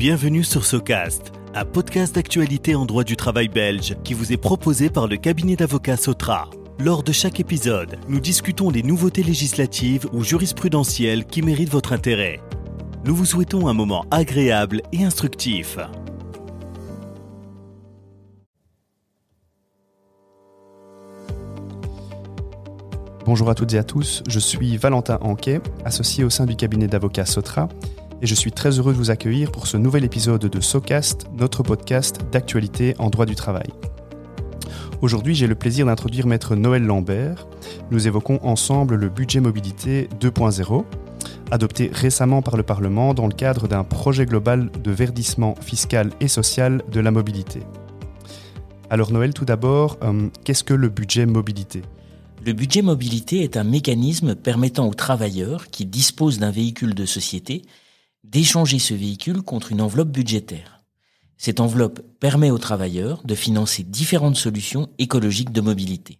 Bienvenue sur Socast, un podcast d'actualité en droit du travail belge qui vous est proposé par le cabinet d'avocats Sotra. Lors de chaque épisode, nous discutons des nouveautés législatives ou jurisprudentielles qui méritent votre intérêt. Nous vous souhaitons un moment agréable et instructif. Bonjour à toutes et à tous, je suis Valentin Anquet, associé au sein du cabinet d'avocats Sotra, et je suis très heureux de vous accueillir pour ce nouvel épisode de SOCAST, notre podcast d'actualité en droit du travail. Aujourd'hui, j'ai le plaisir d'introduire maître Noël Lambert. Nous évoquons ensemble le budget mobilité 2.0, adopté récemment par le Parlement dans le cadre d'un projet global de verdissement fiscal et social de la mobilité. Alors Noël, tout d'abord, euh, qu'est-ce que le budget mobilité? Le budget mobilité est un mécanisme permettant aux travailleurs qui disposent d'un véhicule de société d'échanger ce véhicule contre une enveloppe budgétaire. Cette enveloppe permet aux travailleurs de financer différentes solutions écologiques de mobilité.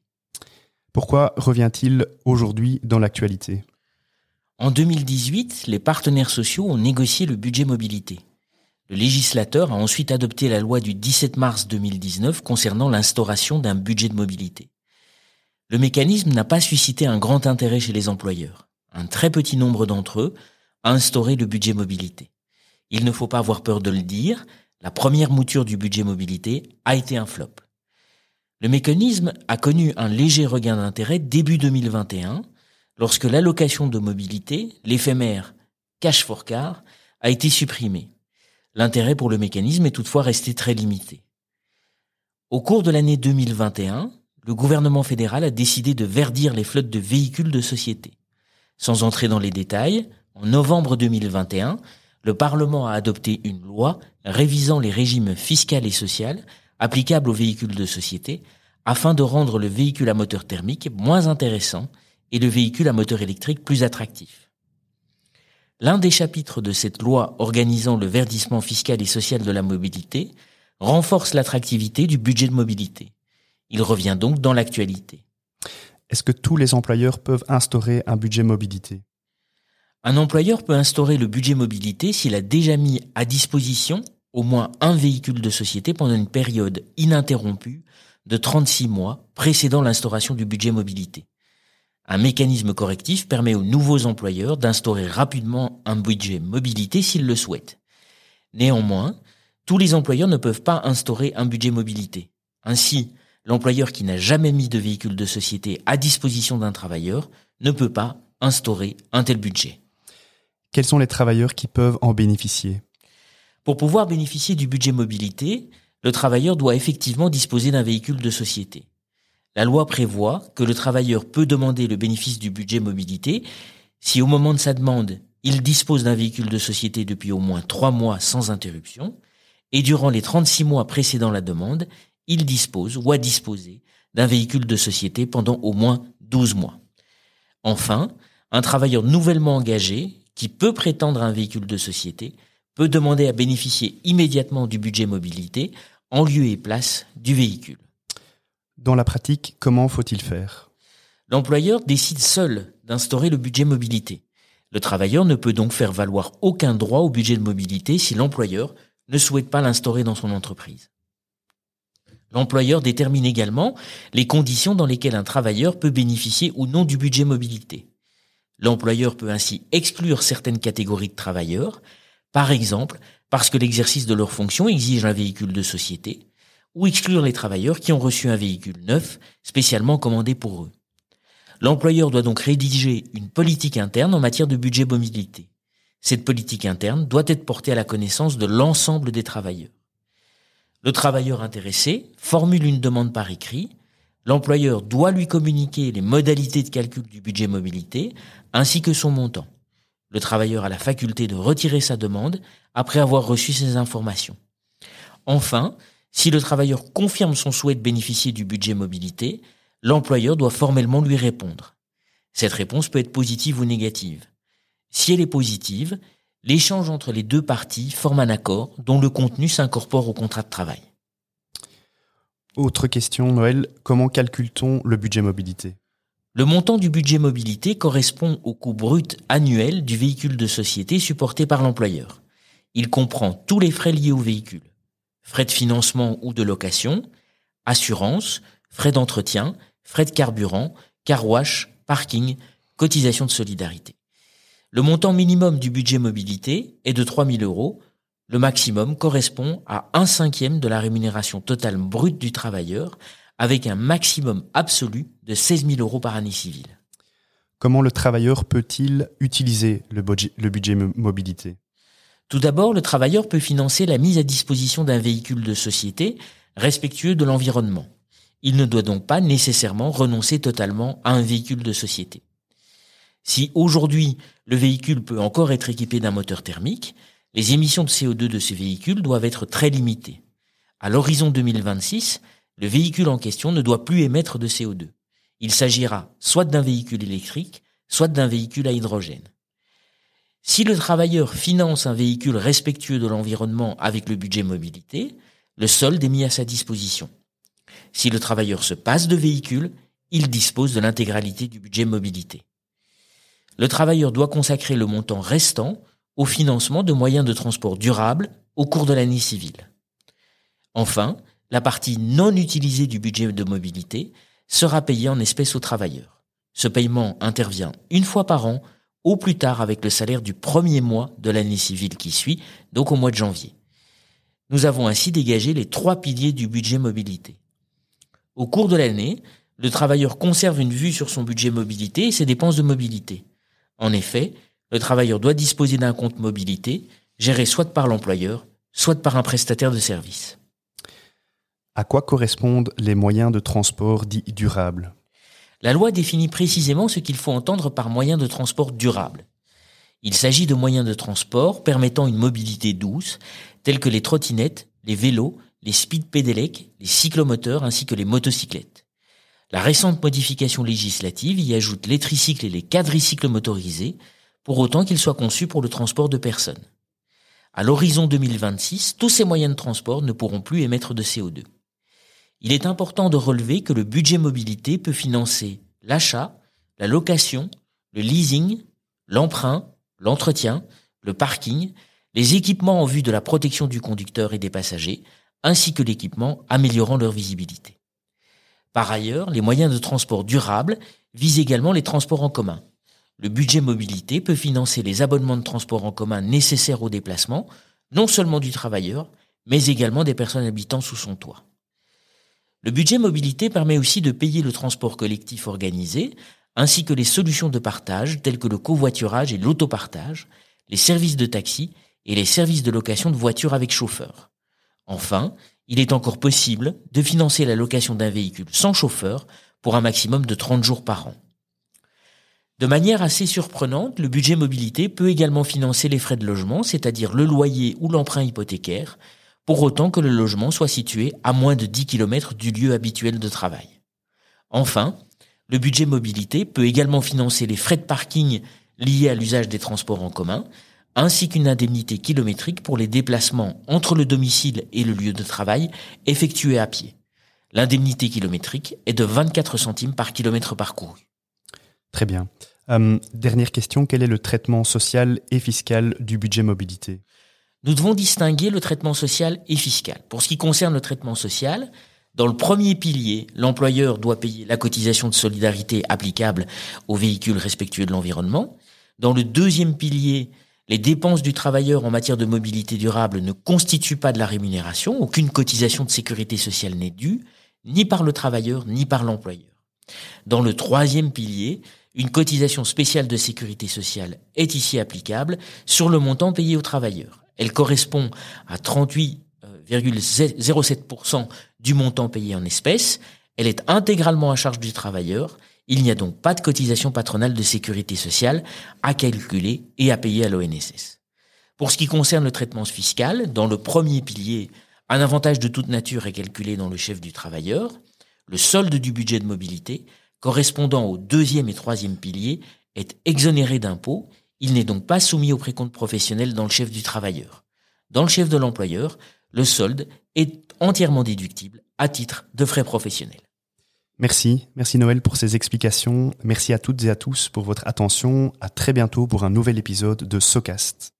Pourquoi revient-il aujourd'hui dans l'actualité? En 2018, les partenaires sociaux ont négocié le budget mobilité. Le législateur a ensuite adopté la loi du 17 mars 2019 concernant l'instauration d'un budget de mobilité. Le mécanisme n'a pas suscité un grand intérêt chez les employeurs. Un très petit nombre d'entre eux a instauré le budget mobilité. Il ne faut pas avoir peur de le dire, la première mouture du budget mobilité a été un flop. Le mécanisme a connu un léger regain d'intérêt début 2021, lorsque l'allocation de mobilité, l'éphémère cash for car, a été supprimée. L'intérêt pour le mécanisme est toutefois resté très limité. Au cours de l'année 2021, le gouvernement fédéral a décidé de verdir les flottes de véhicules de société. Sans entrer dans les détails, en novembre 2021, le Parlement a adopté une loi révisant les régimes fiscal et social applicables aux véhicules de société afin de rendre le véhicule à moteur thermique moins intéressant et le véhicule à moteur électrique plus attractif. L'un des chapitres de cette loi organisant le verdissement fiscal et social de la mobilité renforce l'attractivité du budget de mobilité. Il revient donc dans l'actualité. Est-ce que tous les employeurs peuvent instaurer un budget mobilité? Un employeur peut instaurer le budget mobilité s'il a déjà mis à disposition au moins un véhicule de société pendant une période ininterrompue de 36 mois précédant l'instauration du budget mobilité. Un mécanisme correctif permet aux nouveaux employeurs d'instaurer rapidement un budget mobilité s'ils le souhaitent. Néanmoins, tous les employeurs ne peuvent pas instaurer un budget mobilité. Ainsi, l'employeur qui n'a jamais mis de véhicule de société à disposition d'un travailleur ne peut pas instaurer un tel budget. Quels sont les travailleurs qui peuvent en bénéficier? Pour pouvoir bénéficier du budget mobilité, le travailleur doit effectivement disposer d'un véhicule de société. La loi prévoit que le travailleur peut demander le bénéfice du budget mobilité si au moment de sa demande, il dispose d'un véhicule de société depuis au moins trois mois sans interruption, et durant les 36 mois précédant la demande, il dispose ou a disposé d'un véhicule de société pendant au moins 12 mois. Enfin, un travailleur nouvellement engagé qui peut prétendre un véhicule de société peut demander à bénéficier immédiatement du budget mobilité en lieu et place du véhicule. Dans la pratique, comment faut-il faire? L'employeur décide seul d'instaurer le budget mobilité. Le travailleur ne peut donc faire valoir aucun droit au budget de mobilité si l'employeur ne souhaite pas l'instaurer dans son entreprise. L'employeur détermine également les conditions dans lesquelles un travailleur peut bénéficier ou non du budget mobilité. L'employeur peut ainsi exclure certaines catégories de travailleurs, par exemple parce que l'exercice de leur fonction exige un véhicule de société, ou exclure les travailleurs qui ont reçu un véhicule neuf spécialement commandé pour eux. L'employeur doit donc rédiger une politique interne en matière de budget mobilité. Cette politique interne doit être portée à la connaissance de l'ensemble des travailleurs. Le travailleur intéressé formule une demande par écrit. L'employeur doit lui communiquer les modalités de calcul du budget mobilité ainsi que son montant. Le travailleur a la faculté de retirer sa demande après avoir reçu ces informations. Enfin, si le travailleur confirme son souhait de bénéficier du budget mobilité, l'employeur doit formellement lui répondre. Cette réponse peut être positive ou négative. Si elle est positive, L'échange entre les deux parties forme un accord dont le contenu s'incorpore au contrat de travail. Autre question, Noël, comment calcule-t-on le budget mobilité? Le montant du budget mobilité correspond au coût brut annuel du véhicule de société supporté par l'employeur. Il comprend tous les frais liés au véhicule. Frais de financement ou de location, assurance, frais d'entretien, frais de carburant, car parking, cotisation de solidarité. Le montant minimum du budget mobilité est de 3 000 euros. Le maximum correspond à un cinquième de la rémunération totale brute du travailleur, avec un maximum absolu de 16 000 euros par année civile. Comment le travailleur peut-il utiliser le budget, le budget mobilité? Tout d'abord, le travailleur peut financer la mise à disposition d'un véhicule de société respectueux de l'environnement. Il ne doit donc pas nécessairement renoncer totalement à un véhicule de société. Si aujourd'hui le véhicule peut encore être équipé d'un moteur thermique, les émissions de CO2 de ce véhicule doivent être très limitées. À l'horizon 2026, le véhicule en question ne doit plus émettre de CO2. Il s'agira soit d'un véhicule électrique, soit d'un véhicule à hydrogène. Si le travailleur finance un véhicule respectueux de l'environnement avec le budget mobilité, le solde est mis à sa disposition. Si le travailleur se passe de véhicule, il dispose de l'intégralité du budget mobilité le travailleur doit consacrer le montant restant au financement de moyens de transport durables au cours de l'année civile. Enfin, la partie non utilisée du budget de mobilité sera payée en espèces au travailleur. Ce paiement intervient une fois par an, au plus tard avec le salaire du premier mois de l'année civile qui suit, donc au mois de janvier. Nous avons ainsi dégagé les trois piliers du budget mobilité. Au cours de l'année, le travailleur conserve une vue sur son budget mobilité et ses dépenses de mobilité. En effet, le travailleur doit disposer d'un compte mobilité, géré soit par l'employeur, soit par un prestataire de service. À quoi correspondent les moyens de transport dits durables? La loi définit précisément ce qu'il faut entendre par moyens de transport durables. Il s'agit de moyens de transport permettant une mobilité douce, tels que les trottinettes, les vélos, les speed pédélec, les cyclomoteurs ainsi que les motocyclettes. La récente modification législative y ajoute les tricycles et les quadricycles motorisés, pour autant qu'ils soient conçus pour le transport de personnes. À l'horizon 2026, tous ces moyens de transport ne pourront plus émettre de CO2. Il est important de relever que le budget mobilité peut financer l'achat, la location, le leasing, l'emprunt, l'entretien, le parking, les équipements en vue de la protection du conducteur et des passagers, ainsi que l'équipement améliorant leur visibilité. Par ailleurs, les moyens de transport durables visent également les transports en commun. Le budget mobilité peut financer les abonnements de transport en commun nécessaires au déplacement, non seulement du travailleur, mais également des personnes habitant sous son toit. Le budget mobilité permet aussi de payer le transport collectif organisé, ainsi que les solutions de partage telles que le covoiturage et l'autopartage, les services de taxi et les services de location de voitures avec chauffeur. Enfin, il est encore possible de financer la location d'un véhicule sans chauffeur pour un maximum de 30 jours par an. De manière assez surprenante, le budget mobilité peut également financer les frais de logement, c'est-à-dire le loyer ou l'emprunt hypothécaire, pour autant que le logement soit situé à moins de 10 km du lieu habituel de travail. Enfin, le budget mobilité peut également financer les frais de parking liés à l'usage des transports en commun, ainsi qu'une indemnité kilométrique pour les déplacements entre le domicile et le lieu de travail effectués à pied. L'indemnité kilométrique est de 24 centimes par kilomètre parcouru. Très bien. Euh, dernière question, quel est le traitement social et fiscal du budget mobilité? Nous devons distinguer le traitement social et fiscal. Pour ce qui concerne le traitement social, dans le premier pilier, l'employeur doit payer la cotisation de solidarité applicable aux véhicules respectueux de l'environnement. Dans le deuxième pilier, les dépenses du travailleur en matière de mobilité durable ne constituent pas de la rémunération, aucune cotisation de sécurité sociale n'est due, ni par le travailleur, ni par l'employeur. Dans le troisième pilier, une cotisation spéciale de sécurité sociale est ici applicable sur le montant payé au travailleur. Elle correspond à 38,07% du montant payé en espèces. Elle est intégralement à charge du travailleur il n'y a donc pas de cotisation patronale de sécurité sociale à calculer et à payer à l'ONSS. Pour ce qui concerne le traitement fiscal, dans le premier pilier, un avantage de toute nature est calculé dans le chef du travailleur. Le solde du budget de mobilité, correspondant au deuxième et troisième pilier, est exonéré d'impôts. Il n'est donc pas soumis au précompte professionnel dans le chef du travailleur. Dans le chef de l'employeur, le solde est entièrement déductible à titre de frais professionnels. Merci, merci Noël pour ces explications. Merci à toutes et à tous pour votre attention. À très bientôt pour un nouvel épisode de SOCAST.